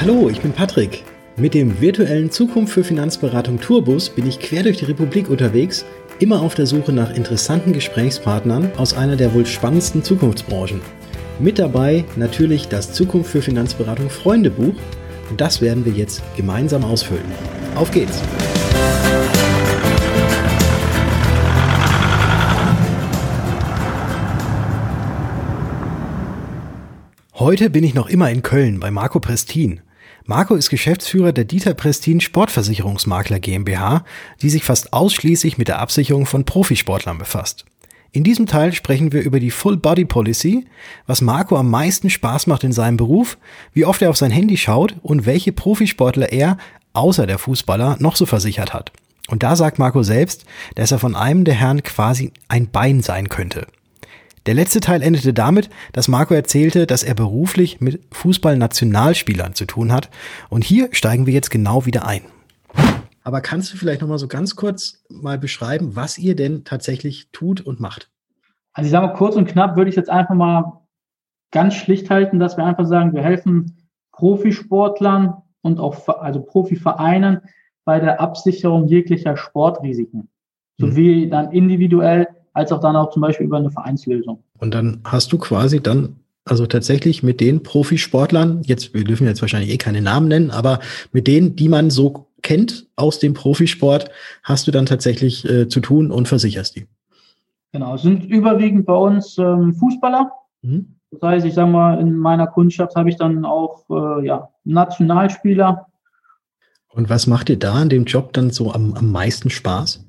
Hallo, ich bin Patrick. Mit dem virtuellen Zukunft für Finanzberatung Tourbus bin ich quer durch die Republik unterwegs, immer auf der Suche nach interessanten Gesprächspartnern aus einer der wohl spannendsten Zukunftsbranchen. Mit dabei natürlich das Zukunft für Finanzberatung Freundebuch und das werden wir jetzt gemeinsam ausfüllen. Auf geht's! Heute bin ich noch immer in Köln bei Marco Prestin. Marco ist Geschäftsführer der Dieter Prestin Sportversicherungsmakler GmbH, die sich fast ausschließlich mit der Absicherung von Profisportlern befasst. In diesem Teil sprechen wir über die Full Body Policy, was Marco am meisten Spaß macht in seinem Beruf, wie oft er auf sein Handy schaut und welche Profisportler er, außer der Fußballer, noch so versichert hat. Und da sagt Marco selbst, dass er von einem der Herren quasi ein Bein sein könnte. Der letzte Teil endete damit, dass Marco erzählte, dass er beruflich mit Fußballnationalspielern zu tun hat. Und hier steigen wir jetzt genau wieder ein. Aber kannst du vielleicht noch mal so ganz kurz mal beschreiben, was ihr denn tatsächlich tut und macht? Also ich sage mal kurz und knapp würde ich jetzt einfach mal ganz schlicht halten, dass wir einfach sagen, wir helfen Profisportlern und auch also Profivereinen bei der Absicherung jeglicher Sportrisiken, sowie mhm. dann individuell als auch dann auch zum Beispiel über eine Vereinslösung. Und dann hast du quasi dann also tatsächlich mit den Profisportlern, jetzt, wir dürfen jetzt wahrscheinlich eh keine Namen nennen, aber mit denen, die man so kennt aus dem Profisport, hast du dann tatsächlich äh, zu tun und versicherst die. Genau, es sind überwiegend bei uns ähm, Fußballer. Mhm. Das heißt, ich sage mal, in meiner Kundschaft habe ich dann auch äh, ja, Nationalspieler. Und was macht dir da an dem Job dann so am, am meisten Spaß?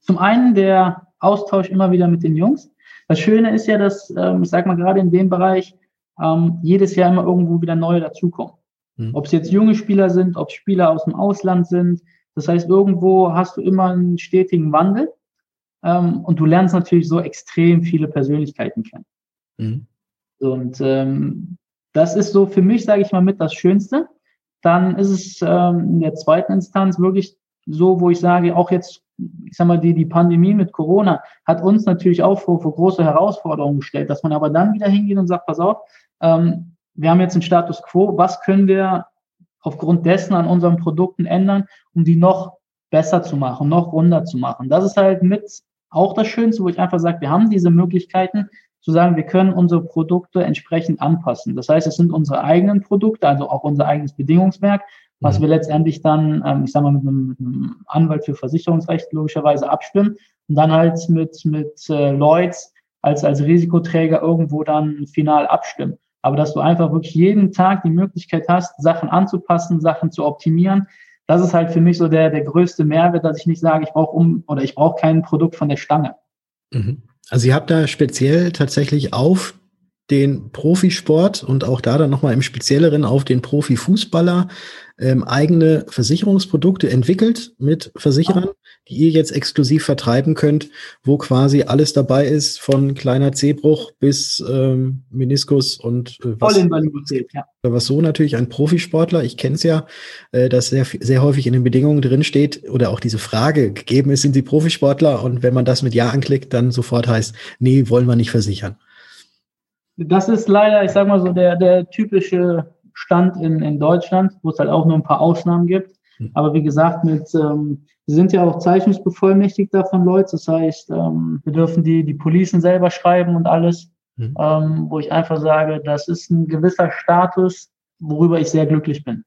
Zum einen der Austausch immer wieder mit den Jungs. Das Schöne ist ja, dass, ähm, ich sag mal, gerade in dem Bereich ähm, jedes Jahr immer irgendwo wieder neue dazukommen. Mhm. Ob es jetzt junge Spieler sind, ob Spieler aus dem Ausland sind. Das heißt, irgendwo hast du immer einen stetigen Wandel. Ähm, und du lernst natürlich so extrem viele Persönlichkeiten kennen. Mhm. Und ähm, das ist so für mich, sage ich mal, mit das Schönste. Dann ist es ähm, in der zweiten Instanz wirklich so, wo ich sage, auch jetzt ich sag mal, die, die Pandemie mit Corona hat uns natürlich auch vor, vor große Herausforderungen gestellt, dass man aber dann wieder hingeht und sagt, pass auf, ähm, wir haben jetzt einen Status quo, was können wir aufgrund dessen an unseren Produkten ändern, um die noch besser zu machen, noch runder zu machen. Das ist halt mit auch das Schönste, wo ich einfach sage, wir haben diese Möglichkeiten zu sagen, wir können unsere Produkte entsprechend anpassen. Das heißt, es sind unsere eigenen Produkte, also auch unser eigenes Bedingungswerk, was mhm. wir letztendlich dann, ähm, ich sag mal, mit einem, mit einem, Anwalt für Versicherungsrecht logischerweise abstimmen und dann halt mit, mit äh, Lloyds als, als Risikoträger irgendwo dann final abstimmen. Aber dass du einfach wirklich jeden Tag die Möglichkeit hast, Sachen anzupassen, Sachen zu optimieren, das ist halt für mich so der, der größte Mehrwert, dass ich nicht sage, ich brauche um oder ich brauche kein Produkt von der Stange. Mhm. Also ihr habt da speziell tatsächlich auf den Profisport und auch da dann nochmal im Spezielleren auf den Profifußballer ähm, eigene Versicherungsprodukte entwickelt mit Versicherern, die ihr jetzt exklusiv vertreiben könnt, wo quasi alles dabei ist, von kleiner Zehbruch bis ähm, Meniskus und äh, was, Vollinvalidität, ja. was so natürlich ein Profisportler, ich kenne es ja, äh, dass sehr, sehr häufig in den Bedingungen drin steht oder auch diese Frage gegeben ist, sind Sie Profisportler? Und wenn man das mit Ja anklickt, dann sofort heißt, nee, wollen wir nicht versichern. Das ist leider, ich sag mal so, der, der typische Stand in, in Deutschland, wo es halt auch nur ein paar Ausnahmen gibt. Hm. Aber wie gesagt, mit, ähm, wir sind ja auch Zeichnungsbevollmächtigter von Leuten. Das heißt, ähm, wir dürfen die, die Policen selber schreiben und alles, mhm. ähm, wo ich einfach sage, das ist ein gewisser Status, worüber ich sehr glücklich bin.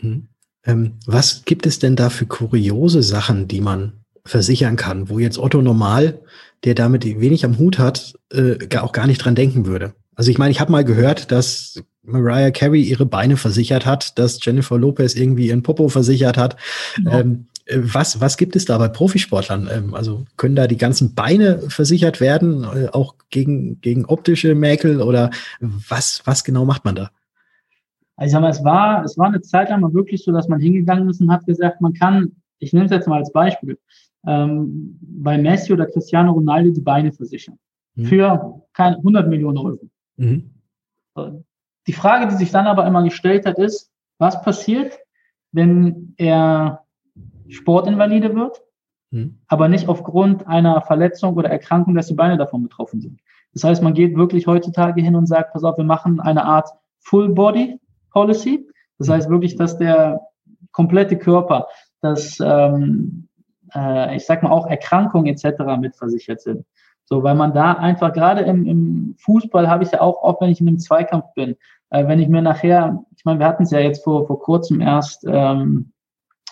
Mhm. Ähm, was gibt es denn da für kuriose Sachen, die man versichern kann, wo jetzt Otto Normal, der damit wenig am Hut hat, äh, auch gar nicht dran denken würde? Also ich meine, ich habe mal gehört, dass Mariah Carey ihre Beine versichert hat, dass Jennifer Lopez irgendwie ihren Popo versichert hat. Ja. Ähm, äh, was, was gibt es da bei Profisportlern? Ähm, also können da die ganzen Beine versichert werden, äh, auch gegen, gegen optische Mäkel oder was, was genau macht man da? Also ich sag mal, es war, es war eine Zeit lang mal wirklich so, dass man hingegangen ist und hat gesagt, man kann, ich nehme es jetzt mal als Beispiel, ähm, bei Messi oder Cristiano Ronaldo die Beine versichern. Mhm. Für keine 100 Millionen Euro. Mhm. Die Frage, die sich dann aber immer gestellt hat, ist, was passiert, wenn er Sportinvalide wird, hm. aber nicht aufgrund einer Verletzung oder Erkrankung, dass die Beine davon betroffen sind. Das heißt, man geht wirklich heutzutage hin und sagt, pass auf, wir machen eine Art Full Body Policy. Das heißt wirklich, dass der komplette Körper, dass ähm, äh, ich sag mal auch Erkrankungen etc. mitversichert sind. So, weil man da einfach gerade im, im Fußball habe ich ja auch oft, wenn ich in einem Zweikampf bin, äh, wenn ich mir nachher, ich meine, wir hatten es ja jetzt vor, vor kurzem erst ähm,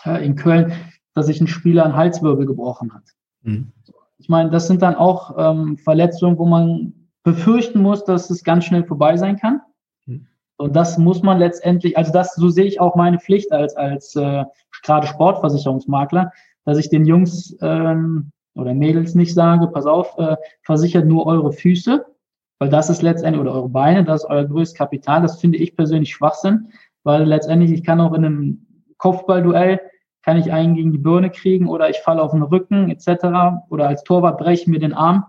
äh, in Köln, dass sich ein Spieler einen Halswirbel gebrochen hat. Mhm. Ich meine, das sind dann auch ähm, Verletzungen, wo man befürchten muss, dass es ganz schnell vorbei sein kann. Mhm. Und das muss man letztendlich, also das, so sehe ich auch meine Pflicht als, als äh, gerade Sportversicherungsmakler, dass ich den Jungs ähm, oder Mädels nicht sage, pass auf, äh, versichert nur eure Füße, weil das ist letztendlich, oder eure Beine, das ist euer größtes Kapital. Das finde ich persönlich Schwachsinn, weil letztendlich, ich kann auch in einem Kopfballduell, kann ich einen gegen die Birne kriegen oder ich falle auf den Rücken etc. Oder als Torwart breche ich mir den Arm,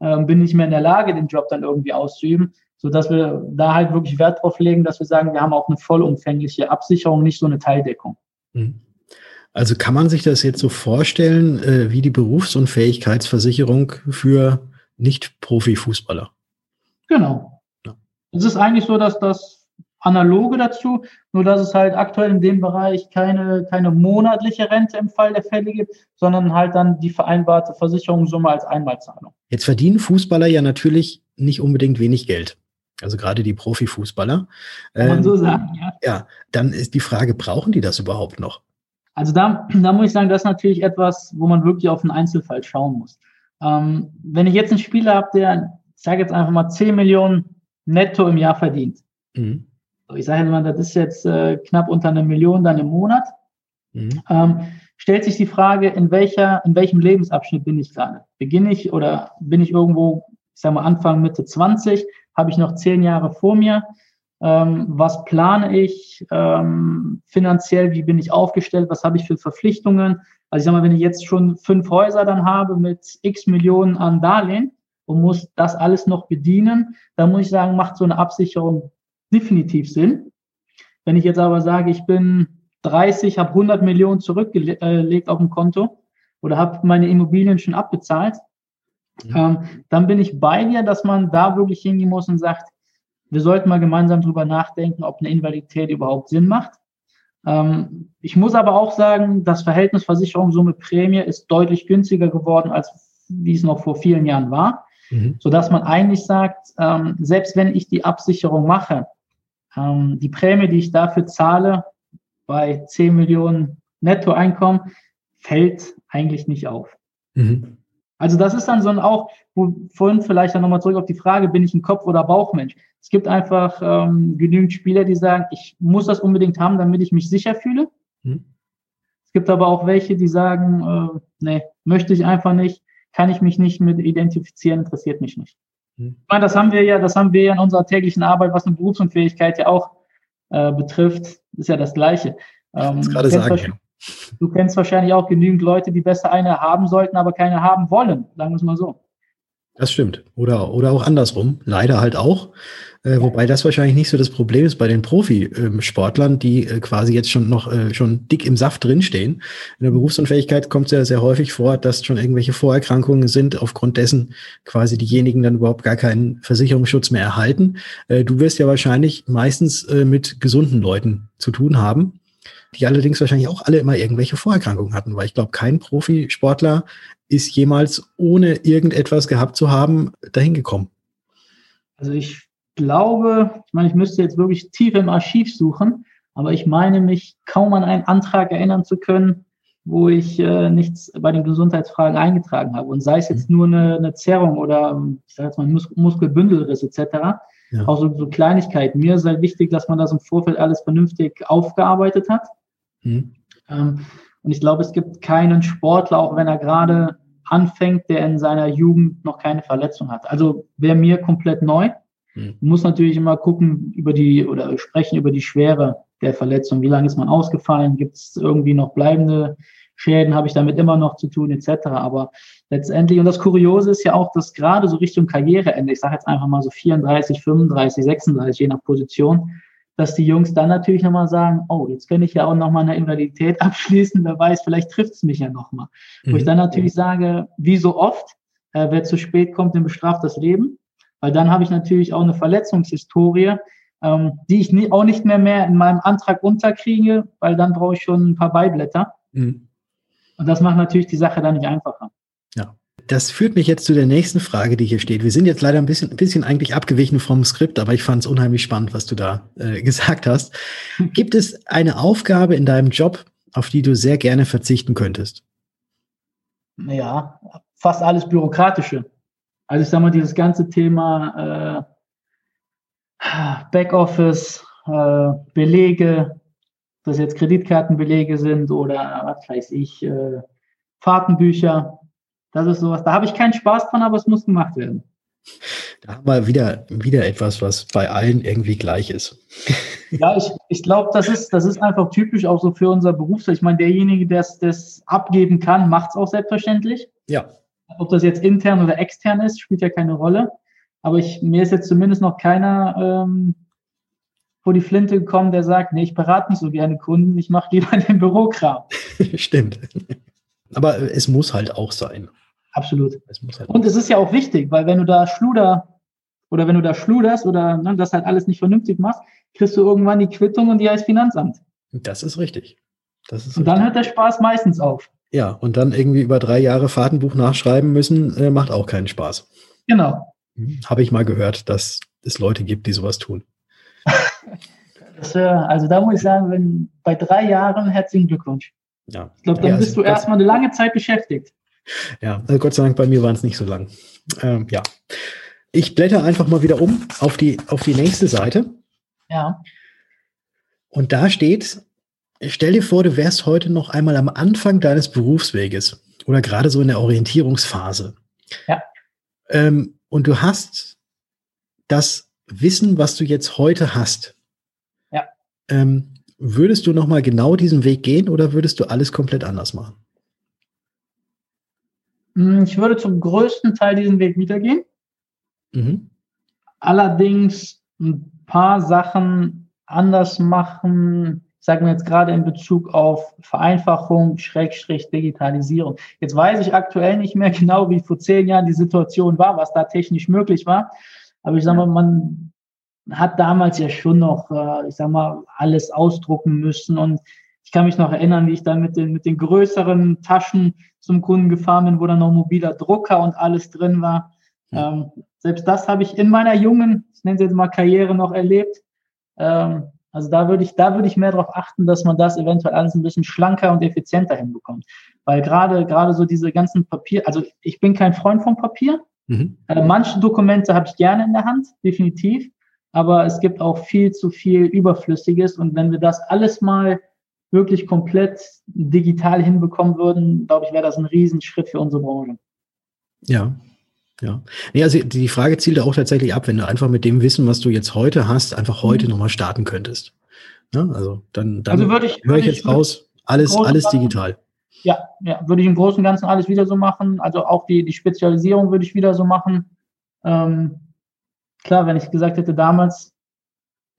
äh, bin nicht mehr in der Lage, den Job dann irgendwie auszuüben, so dass wir da halt wirklich Wert drauf legen, dass wir sagen, wir haben auch eine vollumfängliche Absicherung, nicht so eine Teildeckung. Mhm. Also kann man sich das jetzt so vorstellen, äh, wie die Berufsunfähigkeitsversicherung für Nicht-Profi-Fußballer? Genau. Ja. Es ist eigentlich so, dass das Analoge dazu, nur dass es halt aktuell in dem Bereich keine, keine monatliche Rente im Fall der Fälle gibt, sondern halt dann die vereinbarte Versicherungssumme als Einmalzahlung. Jetzt verdienen Fußballer ja natürlich nicht unbedingt wenig Geld. Also gerade die Profifußballer. Kann man so ähm, sagen, ja. Ja, dann ist die Frage, brauchen die das überhaupt noch? Also da, da muss ich sagen, das ist natürlich etwas, wo man wirklich auf einen Einzelfall schauen muss. Ähm, wenn ich jetzt einen Spieler habe, der, ich sage jetzt einfach mal 10 Millionen netto im Jahr verdient. Mhm. Ich sage mal, das ist jetzt äh, knapp unter einer Million dann im Monat. Mhm. Ähm, stellt sich die Frage, in welcher, in welchem Lebensabschnitt bin ich gerade? Beginne ich oder bin ich irgendwo, ich sage mal Anfang, Mitte 20? Habe ich noch zehn Jahre vor mir? Ähm, was plane ich ähm, finanziell, wie bin ich aufgestellt, was habe ich für Verpflichtungen. Also ich sag mal, wenn ich jetzt schon fünf Häuser dann habe mit x Millionen an Darlehen und muss das alles noch bedienen, dann muss ich sagen, macht so eine Absicherung definitiv Sinn. Wenn ich jetzt aber sage, ich bin 30, habe 100 Millionen zurückgelegt auf dem Konto oder habe meine Immobilien schon abbezahlt, mhm. ähm, dann bin ich bei dir, dass man da wirklich hingehen muss und sagt, wir sollten mal gemeinsam drüber nachdenken, ob eine Invalidität überhaupt Sinn macht. Ähm, ich muss aber auch sagen, das Verhältnis Versicherungssumme Prämie ist deutlich günstiger geworden, als wie es noch vor vielen Jahren war, mhm. sodass man eigentlich sagt, ähm, selbst wenn ich die Absicherung mache, ähm, die Prämie, die ich dafür zahle, bei 10 Millionen Nettoeinkommen, fällt eigentlich nicht auf. Mhm. Also das ist dann so ein auch, wo vorhin vielleicht dann nochmal zurück auf die Frage, bin ich ein Kopf- oder Bauchmensch? Es gibt einfach ähm, genügend Spieler, die sagen, ich muss das unbedingt haben, damit ich mich sicher fühle. Hm. Es gibt aber auch welche, die sagen, äh, nee, möchte ich einfach nicht, kann ich mich nicht mit identifizieren, interessiert mich nicht. Hm. Ich meine, das haben wir ja, das haben wir ja in unserer täglichen Arbeit, was eine Berufsunfähigkeit ja auch äh, betrifft, ist ja das Gleiche. Ähm, gerade sagen, Du kennst wahrscheinlich auch genügend Leute, die besser eine haben sollten, aber keine haben wollen, sagen wir es mal so. Das stimmt. Oder, oder auch andersrum. Leider halt auch. Äh, wobei das wahrscheinlich nicht so das Problem ist bei den Profisportlern, die äh, quasi jetzt schon noch äh, schon dick im Saft drinstehen. In der Berufsunfähigkeit kommt es ja sehr häufig vor, dass schon irgendwelche Vorerkrankungen sind, aufgrund dessen quasi diejenigen dann überhaupt gar keinen Versicherungsschutz mehr erhalten. Äh, du wirst ja wahrscheinlich meistens äh, mit gesunden Leuten zu tun haben die allerdings wahrscheinlich auch alle immer irgendwelche Vorerkrankungen hatten, weil ich glaube, kein Profisportler ist jemals ohne irgendetwas gehabt zu haben dahin gekommen. Also ich glaube, ich meine, ich müsste jetzt wirklich tief im Archiv suchen, aber ich meine mich kaum an einen Antrag erinnern zu können, wo ich äh, nichts bei den Gesundheitsfragen eingetragen habe. Und sei es jetzt mhm. nur eine, eine Zerrung oder ich sage jetzt mal Mus Muskelbündelriss etc. Ja. Auch so, so Kleinigkeiten. Mir ist halt wichtig, dass man das im Vorfeld alles vernünftig aufgearbeitet hat. Mhm. Ähm, und ich glaube, es gibt keinen Sportler, auch wenn er gerade anfängt, der in seiner Jugend noch keine Verletzung hat. Also wäre mir komplett neu. Mhm. Muss natürlich immer gucken über die oder sprechen über die Schwere der Verletzung. Wie lange ist man ausgefallen? Gibt es irgendwie noch bleibende Schäden? Habe ich damit immer noch zu tun, etc. Aber letztendlich, und das Kuriose ist ja auch, dass gerade so Richtung Karriereende, ich sage jetzt einfach mal so 34, 35, 36, je nach Position, dass die Jungs dann natürlich nochmal sagen, oh, jetzt könnte ich ja auch nochmal eine Invalidität abschließen, wer weiß, vielleicht trifft es mich ja nochmal. Mhm. Wo ich mhm. dann natürlich sage, wie so oft, äh, wer zu spät kommt, den bestraft das Leben. Weil dann habe ich natürlich auch eine Verletzungshistorie, ähm, die ich nie, auch nicht mehr mehr in meinem Antrag unterkriege, weil dann brauche ich schon ein paar Beiblätter. Mhm. Und das macht natürlich die Sache dann nicht einfacher. Das führt mich jetzt zu der nächsten Frage, die hier steht. Wir sind jetzt leider ein bisschen, ein bisschen eigentlich abgewichen vom Skript, aber ich fand es unheimlich spannend, was du da äh, gesagt hast. Gibt es eine Aufgabe in deinem Job, auf die du sehr gerne verzichten könntest? Ja, fast alles Bürokratische. Also ich sag mal, dieses ganze Thema äh, Backoffice, äh, Belege, das jetzt Kreditkartenbelege sind oder was weiß ich, äh, Fahrtenbücher. Das ist sowas. Da habe ich keinen Spaß dran, aber es muss gemacht werden. Da haben wir wieder, wieder etwas, was bei allen irgendwie gleich ist. Ja, ich, ich glaube, das ist, das ist einfach typisch auch so für unser Berufsfeld. Ich meine, derjenige, der es abgeben kann, macht es auch selbstverständlich. Ja. Ob das jetzt intern oder extern ist, spielt ja keine Rolle. Aber ich, mir ist jetzt zumindest noch keiner ähm, vor die Flinte gekommen, der sagt, nee, ich berate nicht so gerne Kunden, ich mache lieber den Bürokram. Stimmt. Aber es muss halt auch sein. Absolut. Halt und es ist ja auch wichtig, weil wenn du da Schluder oder wenn du da schluderst oder ne, das halt alles nicht vernünftig machst, kriegst du irgendwann die Quittung und die heißt Finanzamt. Das ist richtig. Das ist und dann hört der Spaß meistens auf. Ja, und dann irgendwie über drei Jahre Fahrtenbuch nachschreiben müssen, äh, macht auch keinen Spaß. Genau. Hm, Habe ich mal gehört, dass es Leute gibt, die sowas tun. das, äh, also da muss ich sagen, wenn bei drei Jahren herzlichen Glückwunsch. Ja. Ich glaube, dann ja, bist du erstmal eine lange Zeit beschäftigt. Ja, also Gott sei Dank, bei mir waren es nicht so lang. Ähm, ja. Ich blätter einfach mal wieder um auf die, auf die nächste Seite. Ja. Und da steht, stell dir vor, du wärst heute noch einmal am Anfang deines Berufsweges oder gerade so in der Orientierungsphase. Ja. Ähm, und du hast das Wissen, was du jetzt heute hast. Ja. Ähm, würdest du noch mal genau diesen Weg gehen oder würdest du alles komplett anders machen? Hm, ich würde zum größten Teil diesen Weg wieder gehen. Mhm. Allerdings ein paar Sachen anders machen, sagen wir jetzt gerade in Bezug auf Vereinfachung, Schrägstrich, Digitalisierung. Jetzt weiß ich aktuell nicht mehr genau, wie vor zehn Jahren die Situation war, was da technisch möglich war. Aber ich sage mal, man hat damals ja schon noch, äh, ich sag mal, alles ausdrucken müssen. Und ich kann mich noch erinnern, wie ich dann mit den, mit den größeren Taschen zum Kunden gefahren bin, wo dann noch mobiler Drucker und alles drin war. Ähm, selbst das habe ich in meiner jungen, ich nenne es jetzt mal Karriere noch erlebt. Ähm, also da würde ich, da würde ich mehr darauf achten, dass man das eventuell alles ein bisschen schlanker und effizienter hinbekommt. Weil gerade, gerade so diese ganzen Papier, also ich bin kein Freund von Papier. Mhm. Äh, manche Dokumente habe ich gerne in der Hand, definitiv. Aber es gibt auch viel zu viel Überflüssiges. Und wenn wir das alles mal wirklich komplett digital hinbekommen würden, glaube ich, wäre das ein Riesenschritt für unsere Branche. Ja, ja. Nee, also die Frage zielt auch tatsächlich ab, wenn du einfach mit dem Wissen, was du jetzt heute hast, einfach heute mhm. nochmal starten könntest. Ja, also dann, dann also würde ich, höre ich jetzt raus, alles, alles digital. Ja, ja, würde ich im Großen und Ganzen alles wieder so machen. Also auch die, die Spezialisierung würde ich wieder so machen. Ähm, klar, wenn ich gesagt hätte, damals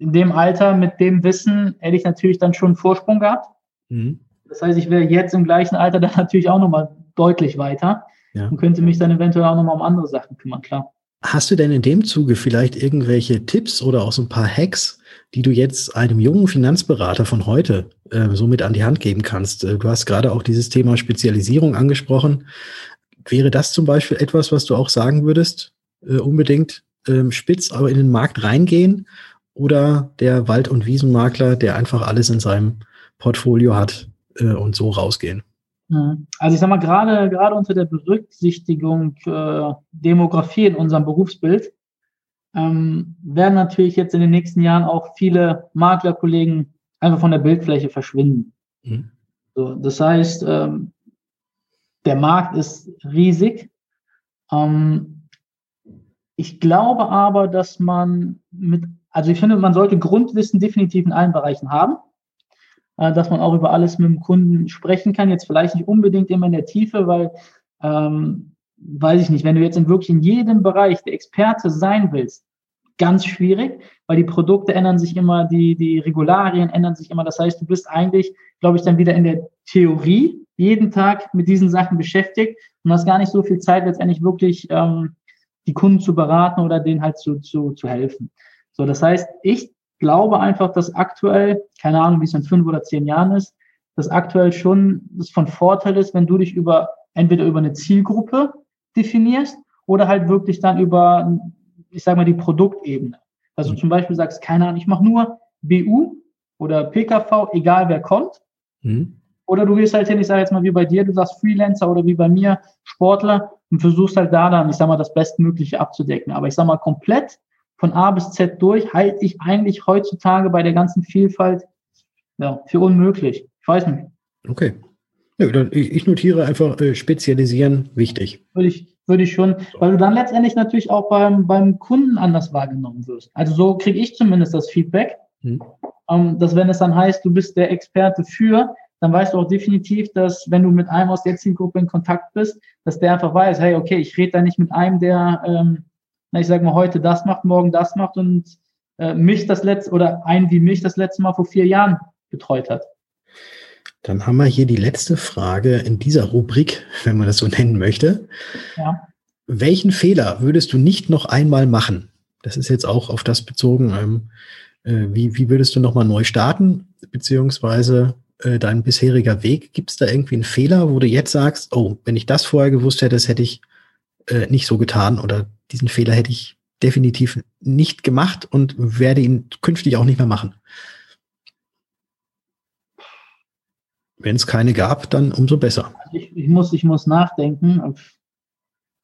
in dem Alter mit dem Wissen, hätte ich natürlich dann schon einen Vorsprung gehabt. Mhm. Das heißt, ich wäre jetzt im gleichen Alter dann natürlich auch nochmal deutlich weiter ja. und könnte mich dann eventuell auch nochmal um andere Sachen kümmern, klar. Hast du denn in dem Zuge vielleicht irgendwelche Tipps oder auch so ein paar Hacks, die du jetzt einem jungen Finanzberater von heute äh, so mit an die Hand geben kannst? Äh, du hast gerade auch dieses Thema Spezialisierung angesprochen. Wäre das zum Beispiel etwas, was du auch sagen würdest, äh, unbedingt ähm, spitz aber in den Markt reingehen? Oder der Wald- und Wiesenmakler, der einfach alles in seinem Portfolio hat äh, und so rausgehen? Mhm. Also ich sag mal, gerade, gerade unter der Berücksichtigung äh, Demografie in unserem Berufsbild ähm, werden natürlich jetzt in den nächsten Jahren auch viele Maklerkollegen einfach von der Bildfläche verschwinden. Mhm. So, das heißt, ähm, der Markt ist riesig. Ähm, ich glaube aber, dass man mit, also ich finde, man sollte Grundwissen definitiv in allen Bereichen haben. Äh, dass man auch über alles mit dem Kunden sprechen kann. Jetzt vielleicht nicht unbedingt immer in der Tiefe, weil, ähm, weiß ich nicht, wenn du jetzt in wirklich in jedem Bereich der Experte sein willst, ganz schwierig, weil die Produkte ändern sich immer, die, die Regularien ändern sich immer. Das heißt, du bist eigentlich, glaube ich, dann wieder in der Theorie jeden Tag mit diesen Sachen beschäftigt und hast gar nicht so viel Zeit, letztendlich wirklich ähm, die Kunden zu beraten oder denen halt zu, zu, zu helfen. So, das heißt, ich glaube einfach, dass aktuell, keine Ahnung, wie es in fünf oder zehn Jahren ist, dass aktuell schon das von Vorteil ist, wenn du dich über entweder über eine Zielgruppe definierst oder halt wirklich dann über, ich sage mal, die Produktebene. Also mhm. zum Beispiel sagst, keine Ahnung, ich mache nur BU oder PKV, egal wer kommt. Mhm. Oder du gehst halt hin, ich sage jetzt mal wie bei dir, du sagst Freelancer oder wie bei mir Sportler und versuchst halt da dann, ich sag mal, das Bestmögliche abzudecken. Aber ich sag mal, komplett von A bis Z durch halte ich eigentlich heutzutage bei der ganzen Vielfalt ja, für unmöglich. Ich weiß nicht. Okay. Ja, dann, ich notiere einfach äh, spezialisieren, wichtig. Würde ich, würde ich schon, weil du dann letztendlich natürlich auch beim, beim Kunden anders wahrgenommen wirst. Also so kriege ich zumindest das Feedback, hm. ähm, dass wenn es dann heißt, du bist der Experte für, dann weißt du auch definitiv, dass wenn du mit einem aus der Zielgruppe in Kontakt bist, dass der einfach weiß, hey, okay, ich rede da nicht mit einem, der, ähm, na, ich sage mal, heute das macht, morgen das macht und äh, mich das letzte oder einen wie mich das letzte Mal vor vier Jahren betreut hat. Dann haben wir hier die letzte Frage in dieser Rubrik, wenn man das so nennen möchte. Ja. Welchen Fehler würdest du nicht noch einmal machen? Das ist jetzt auch auf das bezogen. Ähm, äh, wie, wie würdest du nochmal neu starten? Beziehungsweise äh, dein bisheriger Weg? Gibt es da irgendwie einen Fehler, wo du jetzt sagst, oh, wenn ich das vorher gewusst hätte, das hätte ich äh, nicht so getan oder diesen Fehler hätte ich definitiv nicht gemacht und werde ihn künftig auch nicht mehr machen? Wenn es keine gab, dann umso besser. Also ich, ich, muss, ich muss nachdenken.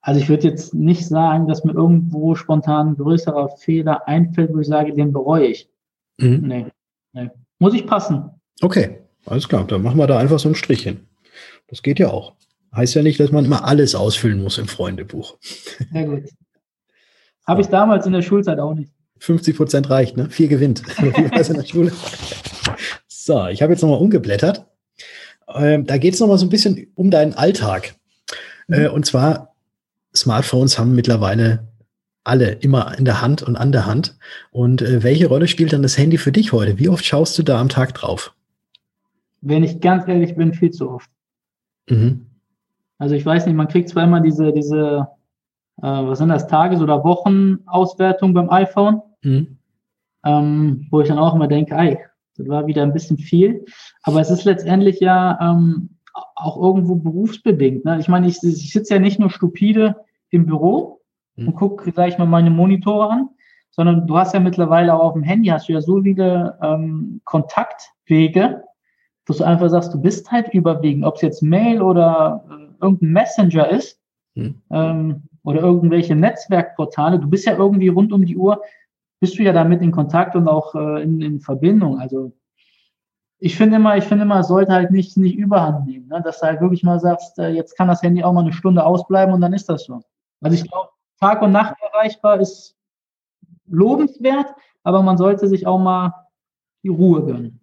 Also ich würde jetzt nicht sagen, dass mir irgendwo spontan ein größerer Fehler einfällt, wo ich sage, den bereue ich. Mhm. Nee, nee. Muss ich passen. Okay, alles klar. Dann machen wir da einfach so ein Strichchen. Das geht ja auch. Heißt ja nicht, dass man immer alles ausfüllen muss im Freundebuch. Sehr gut. Habe ich damals in der Schulzeit auch nicht. 50 Prozent reicht, ne? Vier gewinnt. So, ich habe jetzt nochmal umgeblättert. Ähm, da geht es nochmal so ein bisschen um deinen Alltag. Mhm. Äh, und zwar, Smartphones haben mittlerweile alle immer in der Hand und an der Hand. Und äh, welche Rolle spielt dann das Handy für dich heute? Wie oft schaust du da am Tag drauf? Wenn ich ganz ehrlich bin, viel zu oft. Mhm. Also ich weiß nicht, man kriegt zwar immer diese, diese, äh, was sind das, Tages- oder Wochenauswertung beim iPhone, mhm. ähm, wo ich dann auch immer denke, ey, das war wieder ein bisschen viel. Aber es ist letztendlich ja ähm, auch irgendwo berufsbedingt. Ne? Ich meine, ich, ich sitze ja nicht nur stupide im Büro mhm. und gucke, sage ich mal, meine Monitore an, sondern du hast ja mittlerweile auch auf dem Handy, hast du ja so viele ähm, Kontaktwege, dass du einfach sagst, du bist halt überwiegend, ob es jetzt Mail oder äh, irgendein Messenger ist mhm. ähm, oder irgendwelche Netzwerkportale, du bist ja irgendwie rund um die Uhr bist du ja damit in Kontakt und auch äh, in, in Verbindung. Also ich finde immer, ich finde immer, es sollte halt nicht, nicht überhand nehmen, ne? dass du halt wirklich mal sagst, äh, jetzt kann das Handy auch mal eine Stunde ausbleiben und dann ist das so. Also ich glaube, Tag und Nacht erreichbar ist lobenswert, aber man sollte sich auch mal die Ruhe gönnen.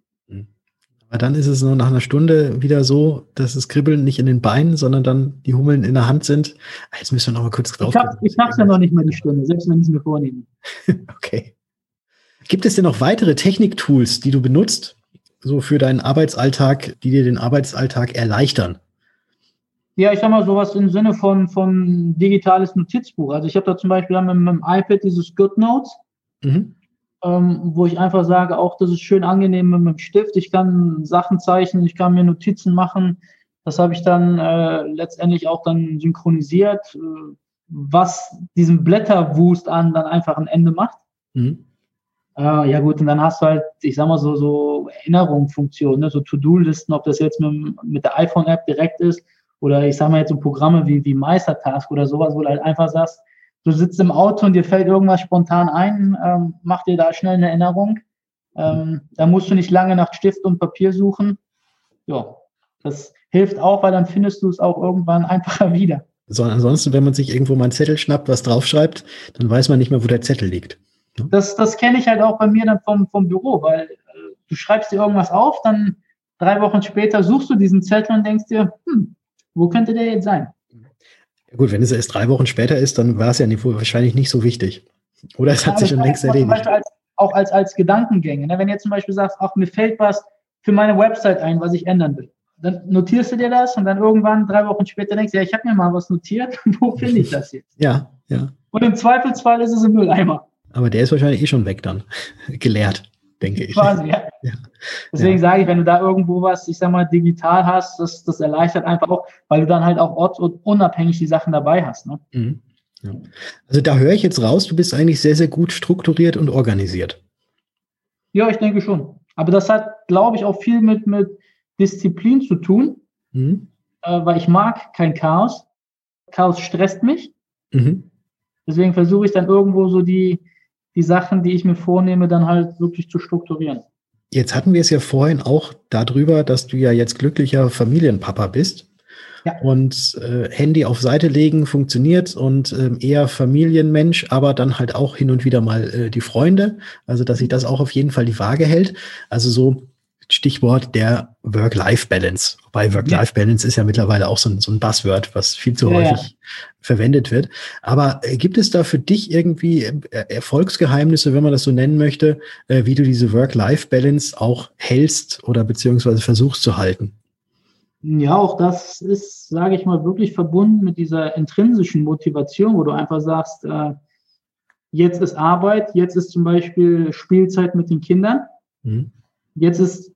Aber dann ist es nur nach einer Stunde wieder so, dass das Kribbeln nicht in den Beinen, sondern dann die Hummeln in der Hand sind. Ah, jetzt müssen wir noch mal kurz drauf. Ich, es ja noch nicht mal die Stunde, selbst wenn ich es mir vornehme. okay. Gibt es denn noch weitere Techniktools, die du benutzt, so für deinen Arbeitsalltag, die dir den Arbeitsalltag erleichtern? Ja, ich sag mal sowas im Sinne von, von digitales Notizbuch. Also ich habe da zum Beispiel mit, dem iPad dieses GoodNotes. Mhm ähm, wo ich einfach sage, auch das ist schön angenehm mit dem Stift. Ich kann Sachen zeichnen, ich kann mir Notizen machen. Das habe ich dann äh, letztendlich auch dann synchronisiert, äh, was diesem Blätterwust an dann einfach ein Ende macht. Mhm. Äh, ja gut, und dann hast du halt, ich sag mal so, so Erinnerungsfunktionen, ne? so To-Do-Listen, ob das jetzt mit, mit der iPhone-App direkt ist oder ich sag mal jetzt so Programme wie, wie Meistertask oder sowas, wo du halt einfach sagst, du sitzt im Auto und dir fällt irgendwas spontan ein, ähm, mach dir da schnell eine Erinnerung. Ähm, da musst du nicht lange nach Stift und Papier suchen. Ja, das hilft auch, weil dann findest du es auch irgendwann einfacher wieder. So, ansonsten, wenn man sich irgendwo mal einen Zettel schnappt, was draufschreibt, dann weiß man nicht mehr, wo der Zettel liegt. Ne? Das, das kenne ich halt auch bei mir dann vom, vom Büro, weil äh, du schreibst dir irgendwas auf, dann drei Wochen später suchst du diesen Zettel und denkst dir, hm, wo könnte der jetzt sein? Ja gut, wenn es erst drei Wochen später ist, dann war es ja nicht, wahrscheinlich nicht so wichtig. Oder es ja, hat sich schon längst erledigt. Als, auch als, als Gedankengänge. Ne? Wenn ihr zum Beispiel sagst, ach, mir fällt was für meine Website ein, was ich ändern will. Dann notierst du dir das und dann irgendwann drei Wochen später denkst du, ja, ich habe mir mal was notiert. Wo finde ich das jetzt? Ja, ja. Und im Zweifelsfall ist es im Mülleimer. Aber der ist wahrscheinlich eh schon weg dann, geleert. Denke ich. Quasi, ja. ja. Deswegen ja. sage ich, wenn du da irgendwo was, ich sag mal, digital hast, das, das erleichtert einfach auch, weil du dann halt auch ortsunabhängig die Sachen dabei hast. Ne? Mhm. Ja. Also da höre ich jetzt raus, du bist eigentlich sehr, sehr gut strukturiert und organisiert. Ja, ich denke schon. Aber das hat, glaube ich, auch viel mit, mit Disziplin zu tun, mhm. äh, weil ich mag kein Chaos. Chaos stresst mich. Mhm. Deswegen versuche ich dann irgendwo so die, die Sachen, die ich mir vornehme, dann halt wirklich zu strukturieren. Jetzt hatten wir es ja vorhin auch darüber, dass du ja jetzt glücklicher Familienpapa bist. Ja. Und äh, Handy auf Seite legen funktioniert und äh, eher Familienmensch, aber dann halt auch hin und wieder mal äh, die Freunde. Also, dass sich das auch auf jeden Fall die Waage hält. Also so Stichwort der Work-Life-Balance. Wobei Work-Life-Balance ist ja mittlerweile auch so ein, so ein Buzzword, was viel zu ja, häufig ja. verwendet wird. Aber äh, gibt es da für dich irgendwie äh, Erfolgsgeheimnisse, wenn man das so nennen möchte, äh, wie du diese Work-Life-Balance auch hältst oder beziehungsweise versuchst zu halten? Ja, auch das ist, sage ich mal, wirklich verbunden mit dieser intrinsischen Motivation, wo du einfach sagst, jetzt ist Arbeit, jetzt ist zum Beispiel Spielzeit mit den Kindern. Mhm. Jetzt ist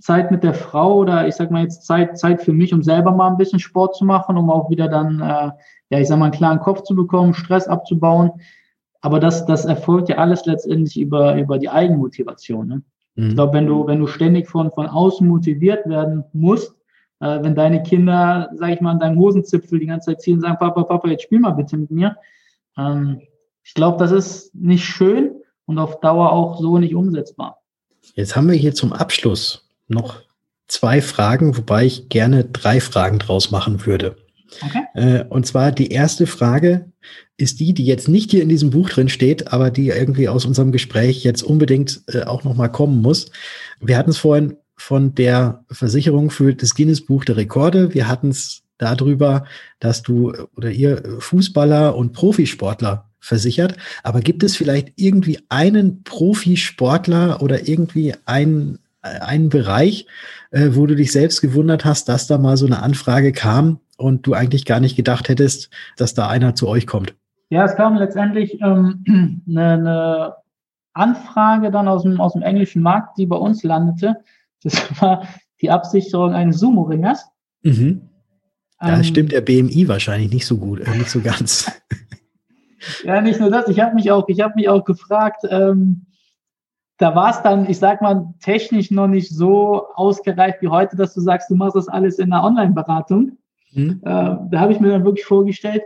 Zeit mit der Frau oder ich sag mal jetzt Zeit, Zeit für mich, um selber mal ein bisschen Sport zu machen, um auch wieder dann, äh, ja, ich sag mal, einen klaren Kopf zu bekommen, Stress abzubauen. Aber das, das erfolgt ja alles letztendlich über, über die Eigenmotivation. Ne? Mhm. Ich glaube, wenn du, wenn du ständig von, von außen motiviert werden musst, äh, wenn deine Kinder, sag ich mal, an deinem Hosenzipfel die ganze Zeit ziehen und sagen, Papa, Papa, jetzt spiel mal bitte mit mir. Ähm, ich glaube, das ist nicht schön und auf Dauer auch so nicht umsetzbar. Jetzt haben wir hier zum Abschluss noch zwei Fragen, wobei ich gerne drei Fragen draus machen würde. Okay. Äh, und zwar die erste Frage ist die, die jetzt nicht hier in diesem Buch drin steht, aber die irgendwie aus unserem Gespräch jetzt unbedingt äh, auch nochmal kommen muss. Wir hatten es vorhin von der Versicherung für das Guinness Buch der Rekorde. Wir hatten es darüber, dass du oder ihr Fußballer und Profisportler versichert. Aber gibt es vielleicht irgendwie einen Profisportler oder irgendwie einen, einen Bereich, äh, wo du dich selbst gewundert hast, dass da mal so eine Anfrage kam und du eigentlich gar nicht gedacht hättest, dass da einer zu euch kommt? Ja, es kam letztendlich ähm, eine, eine Anfrage dann aus dem, aus dem englischen Markt, die bei uns landete. Das war die Absicherung eines Sumo-Ringers. Mhm. Da ähm, stimmt der BMI wahrscheinlich nicht so gut, äh, nicht so ganz. ja, nicht nur das. Ich habe mich auch, ich habe mich auch gefragt. Ähm, da war es dann, ich sag mal, technisch noch nicht so ausgereift wie heute, dass du sagst, du machst das alles in einer Online-Beratung. Mhm. Äh, da habe ich mir dann wirklich vorgestellt,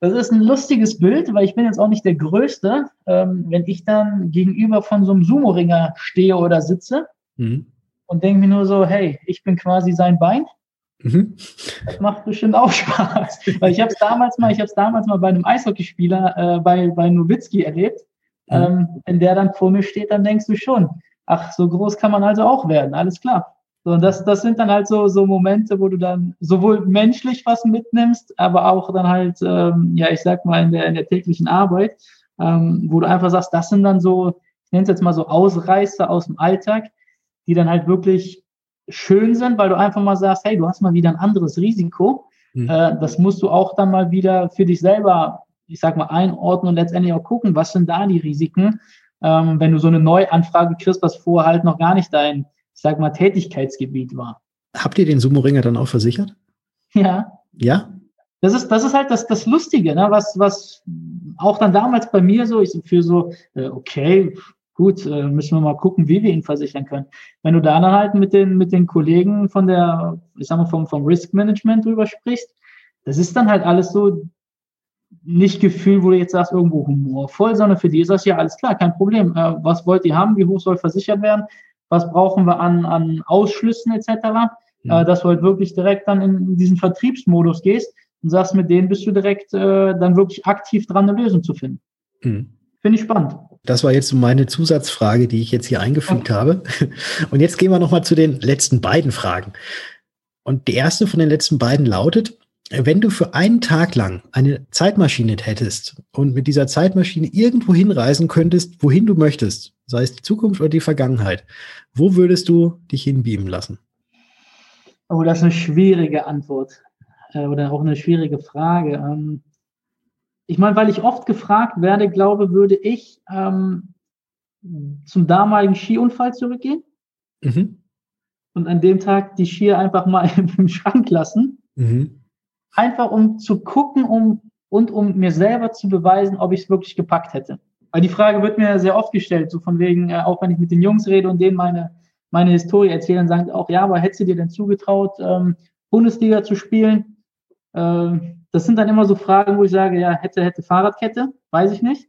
das ist ein lustiges Bild, weil ich bin jetzt auch nicht der Größte. Ähm, wenn ich dann gegenüber von so einem Sumo-Ringer stehe oder sitze, mhm und denke mir nur so, hey, ich bin quasi sein Bein. Mhm. Das macht bestimmt auch Spaß. Weil ich habe es damals mal, ich habe es damals mal bei einem Eishockeyspieler äh, bei, bei Nowitzki erlebt. Mhm. Ähm, wenn der dann vor mir steht, dann denkst du schon, ach, so groß kann man also auch werden, alles klar. So, und das, das sind dann halt so, so Momente, wo du dann sowohl menschlich was mitnimmst, aber auch dann halt, ähm, ja, ich sag mal, in der, in der täglichen Arbeit, ähm, wo du einfach sagst, das sind dann so, ich nenne es jetzt mal so Ausreißer aus dem Alltag, die dann halt wirklich schön sind, weil du einfach mal sagst, hey, du hast mal wieder ein anderes Risiko. Mhm. Äh, das musst du auch dann mal wieder für dich selber, ich sag mal, einordnen und letztendlich auch gucken, was sind da die Risiken, ähm, wenn du so eine Neuanfrage kriegst, was vorher halt noch gar nicht dein, ich sag mal, Tätigkeitsgebiet war. Habt ihr den Sumo-Ringer dann auch versichert? Ja. Ja? Das ist, das ist halt das, das Lustige, ne? was, was auch dann damals bei mir so, ich für so, äh, okay, gut, äh, müssen wir mal gucken, wie wir ihn versichern können. Wenn du da dann halt mit den, mit den Kollegen von der, ich sag mal, vom, vom Risk Management drüber sprichst, das ist dann halt alles so nicht Gefühl, wo du jetzt sagst, irgendwo humorvoll, sondern für die ist das ja alles klar, kein Problem. Äh, was wollt ihr haben? Wie hoch soll versichert werden? Was brauchen wir an, an Ausschlüssen etc.? Mhm. Äh, dass du halt wirklich direkt dann in diesen Vertriebsmodus gehst und sagst, mit denen bist du direkt äh, dann wirklich aktiv dran, eine Lösung zu finden. Mhm. Finde ich spannend. Das war jetzt so meine Zusatzfrage, die ich jetzt hier eingefügt okay. habe. Und jetzt gehen wir nochmal zu den letzten beiden Fragen. Und die erste von den letzten beiden lautet, wenn du für einen Tag lang eine Zeitmaschine hättest und mit dieser Zeitmaschine irgendwo hinreisen könntest, wohin du möchtest, sei es die Zukunft oder die Vergangenheit, wo würdest du dich hinbeamen lassen? Oh, das ist eine schwierige Antwort äh, oder auch eine schwierige Frage. Ich meine, weil ich oft gefragt werde, glaube, würde ich ähm, zum damaligen Skiunfall zurückgehen mhm. und an dem Tag die Skier einfach mal im Schrank lassen. Mhm. Einfach um zu gucken um, und um mir selber zu beweisen, ob ich es wirklich gepackt hätte. Weil die Frage wird mir sehr oft gestellt, so von wegen, äh, auch wenn ich mit den Jungs rede und denen meine, meine Historie erzähle, dann sagen auch, ja, aber hättest du dir denn zugetraut, ähm, Bundesliga zu spielen? Ähm, das sind dann immer so Fragen, wo ich sage, ja, hätte, hätte Fahrradkette, weiß ich nicht.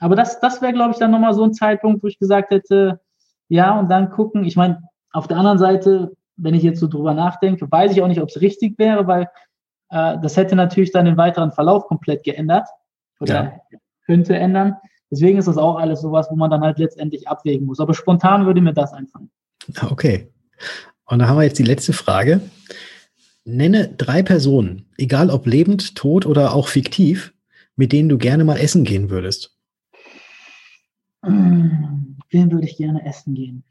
Aber das, das wäre, glaube ich, dann nochmal so ein Zeitpunkt, wo ich gesagt hätte, ja, und dann gucken. Ich meine, auf der anderen Seite, wenn ich jetzt so drüber nachdenke, weiß ich auch nicht, ob es richtig wäre, weil äh, das hätte natürlich dann den weiteren Verlauf komplett geändert oder ja. könnte ändern. Deswegen ist das auch alles sowas, wo man dann halt letztendlich abwägen muss. Aber spontan würde mir das einfallen. Okay. Und da haben wir jetzt die letzte Frage. Nenne drei Personen, egal ob lebend, tot oder auch fiktiv, mit denen du gerne mal essen gehen würdest. Hm, wen würde ich gerne essen gehen?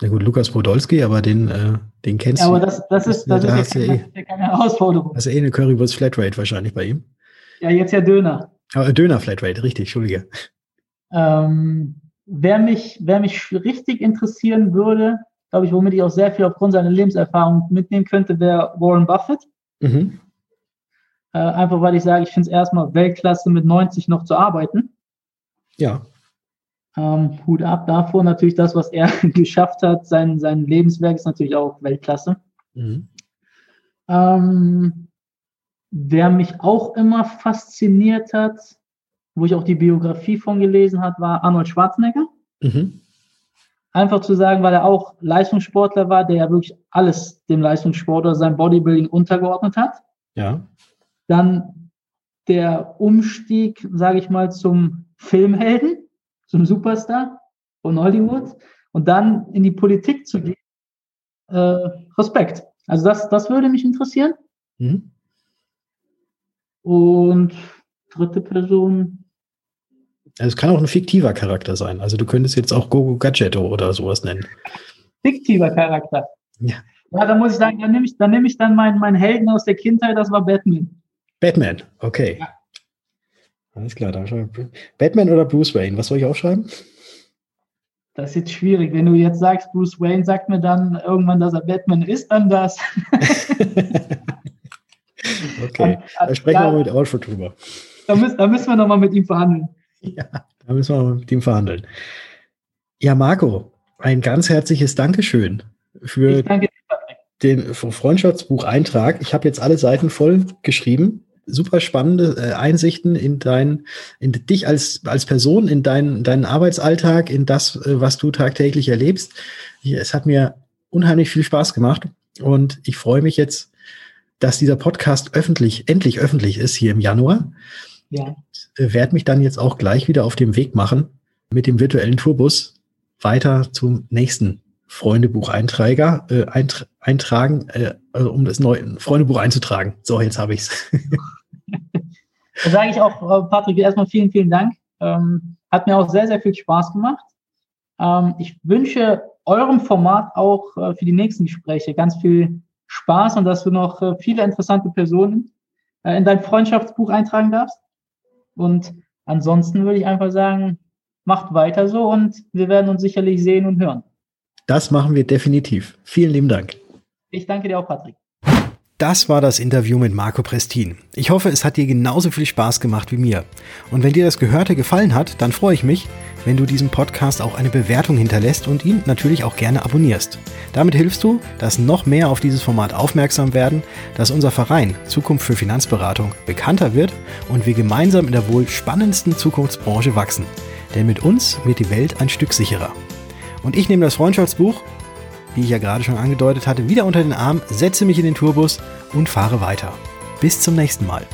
Na gut, Lukas Podolski, aber den, äh, den kennst ja, du. Aber das, das ist, das da ist ja, keine, eh, keine Herausforderung. Das ist ja eh eine Currywurst Flatrate wahrscheinlich bei ihm. Ja, jetzt ja Döner. Aber Döner Flatrate, richtig, Entschuldige. Ähm, wer, mich, wer mich richtig interessieren würde, glaube ich, womit ich auch sehr viel aufgrund seiner Lebenserfahrung mitnehmen könnte, wäre Warren Buffett. Mhm. Äh, einfach weil ich sage, ich finde es erstmal Weltklasse, mit 90 noch zu arbeiten. Ja. Ähm, Hut ab davor. Natürlich das, was er geschafft hat, sein, sein Lebenswerk ist natürlich auch Weltklasse. Mhm. Ähm, wer mich auch immer fasziniert hat, wo ich auch die Biografie von gelesen habe, war Arnold Schwarzenegger. Mhm. Einfach zu sagen, weil er auch Leistungssportler war, der ja wirklich alles dem Leistungssport oder seinem Bodybuilding untergeordnet hat. Ja. Dann der Umstieg, sage ich mal, zum Filmhelden zum Superstar von Hollywood und dann in die Politik zu gehen. Äh, Respekt. Also das, das würde mich interessieren. Mhm. Und dritte Person. Also es kann auch ein fiktiver Charakter sein. Also du könntest jetzt auch Gogo Gadgetto oder sowas nennen. Fiktiver Charakter. Ja. Ja, da muss ich sagen, dann nehme ich, dann nehme ich dann meinen, meinen Helden aus der Kindheit, das war Batman. Batman, okay. Ja. Alles klar, dann schreibe ich. Batman oder Bruce Wayne? Was soll ich aufschreiben? Das ist jetzt schwierig. Wenn du jetzt sagst, Bruce Wayne sagt mir dann irgendwann, dass er Batman ist, dann das. okay, dann sprechen wir mit Alfred drüber. Da müssen, da müssen wir nochmal mit ihm verhandeln. Ja, da müssen wir mit ihm verhandeln. Ja, Marco, ein ganz herzliches Dankeschön für den Freundschaftsbucheintrag. Ich habe jetzt alle Seiten voll geschrieben super spannende äh, Einsichten in dein, in dich als, als Person, in dein, deinen Arbeitsalltag, in das, äh, was du tagtäglich erlebst. Es hat mir unheimlich viel Spaß gemacht und ich freue mich jetzt, dass dieser Podcast öffentlich, endlich öffentlich ist hier im Januar. Ja. Äh, werde mich dann jetzt auch gleich wieder auf dem Weg machen mit dem virtuellen Tourbus weiter zum nächsten Freundebuch-Einträger äh, eint eintragen, äh, also um das neue Freundebuch einzutragen. So, jetzt habe ich es. da sage ich auch, Patrick, erstmal vielen, vielen Dank. Ähm, hat mir auch sehr, sehr viel Spaß gemacht. Ähm, ich wünsche eurem Format auch äh, für die nächsten Gespräche ganz viel Spaß und dass du noch äh, viele interessante Personen äh, in dein Freundschaftsbuch eintragen darfst. Und ansonsten würde ich einfach sagen, macht weiter so und wir werden uns sicherlich sehen und hören. Das machen wir definitiv. Vielen lieben Dank. Ich danke dir auch, Patrick. Das war das Interview mit Marco Prestin. Ich hoffe, es hat dir genauso viel Spaß gemacht wie mir. Und wenn dir das Gehörte gefallen hat, dann freue ich mich, wenn du diesem Podcast auch eine Bewertung hinterlässt und ihn natürlich auch gerne abonnierst. Damit hilfst du, dass noch mehr auf dieses Format aufmerksam werden, dass unser Verein Zukunft für Finanzberatung bekannter wird und wir gemeinsam in der wohl spannendsten Zukunftsbranche wachsen. Denn mit uns wird die Welt ein Stück sicherer. Und ich nehme das Freundschaftsbuch, wie ich ja gerade schon angedeutet hatte, wieder unter den Arm, setze mich in den Tourbus und fahre weiter. Bis zum nächsten Mal.